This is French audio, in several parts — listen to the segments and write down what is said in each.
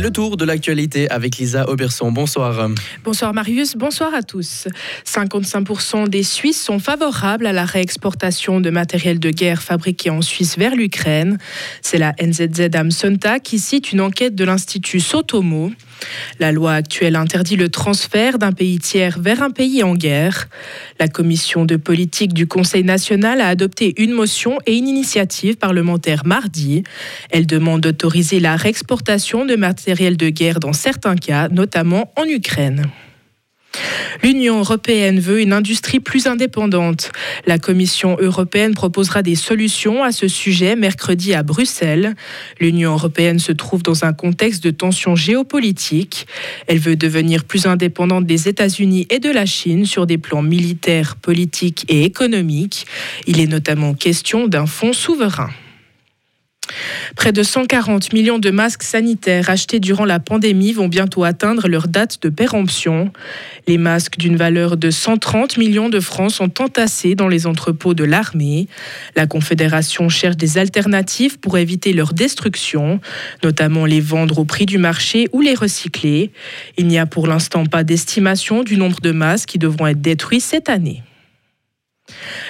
Le tour de l'actualité avec Lisa Auberson. Bonsoir. Bonsoir Marius, bonsoir à tous. 55% des Suisses sont favorables à la réexportation de matériel de guerre fabriqué en Suisse vers l'Ukraine. C'est la NZZ Amsonta qui cite une enquête de l'Institut Sotomo. La loi actuelle interdit le transfert d'un pays tiers vers un pays en guerre. La commission de politique du Conseil national a adopté une motion et une initiative parlementaire mardi. Elle demande d'autoriser la réexportation de matériel de guerre dans certains cas, notamment en Ukraine. L'Union européenne veut une industrie plus indépendante. La Commission européenne proposera des solutions à ce sujet mercredi à Bruxelles. L'Union européenne se trouve dans un contexte de tension géopolitique. Elle veut devenir plus indépendante des États-Unis et de la Chine sur des plans militaires, politiques et économiques. Il est notamment question d'un fonds souverain. Près de 140 millions de masques sanitaires achetés durant la pandémie vont bientôt atteindre leur date de péremption. Les masques d'une valeur de 130 millions de francs sont entassés dans les entrepôts de l'armée. La Confédération cherche des alternatives pour éviter leur destruction, notamment les vendre au prix du marché ou les recycler. Il n'y a pour l'instant pas d'estimation du nombre de masques qui devront être détruits cette année.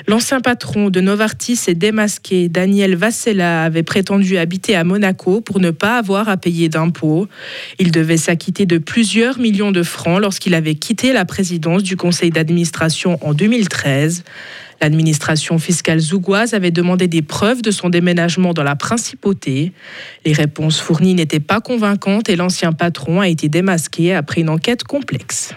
L'ancien patron de Novartis est démasqué. Daniel Vassella avait prétendu habiter à Monaco pour ne pas avoir à payer d'impôts. Il devait s'acquitter de plusieurs millions de francs lorsqu'il avait quitté la présidence du conseil d'administration en 2013. L'administration fiscale zougoise avait demandé des preuves de son déménagement dans la principauté. Les réponses fournies n'étaient pas convaincantes et l'ancien patron a été démasqué après une enquête complexe.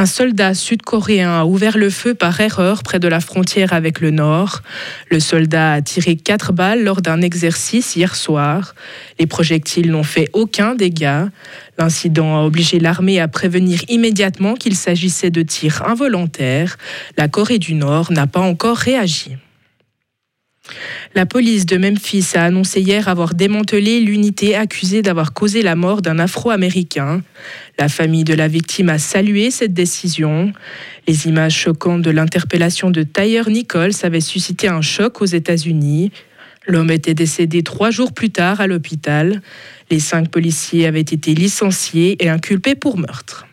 Un soldat sud-coréen a ouvert le feu par erreur près de la frontière avec le Nord. Le soldat a tiré quatre balles lors d'un exercice hier soir. Les projectiles n'ont fait aucun dégât. L'incident a obligé l'armée à prévenir immédiatement qu'il s'agissait de tirs involontaires. La Corée du Nord n'a pas encore réagi. La police de Memphis a annoncé hier avoir démantelé l'unité accusée d'avoir causé la mort d'un Afro-Américain. La famille de la victime a salué cette décision. Les images choquantes de l'interpellation de Tyre Nichols avaient suscité un choc aux États-Unis. L'homme était décédé trois jours plus tard à l'hôpital. Les cinq policiers avaient été licenciés et inculpés pour meurtre.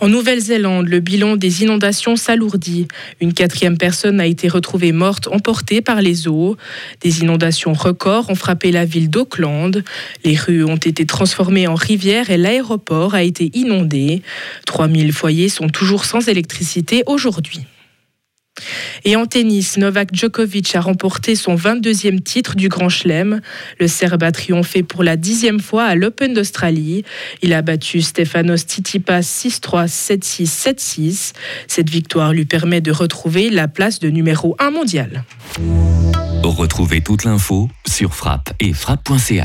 En Nouvelle-Zélande, le bilan des inondations s'alourdit. Une quatrième personne a été retrouvée morte emportée par les eaux. Des inondations records ont frappé la ville d'Auckland. Les rues ont été transformées en rivières et l'aéroport a été inondé. 3000 foyers sont toujours sans électricité aujourd'hui. Et en tennis, Novak Djokovic a remporté son 22e titre du Grand Chelem. Le Serbe a triomphé pour la dixième fois à l'Open d'Australie. Il a battu Stefanos Tsitsipas 6-3, 7-6, 7-6. Cette victoire lui permet de retrouver la place de numéro 1 mondial. Retrouvez toute l'info sur frappe et frappe.ch.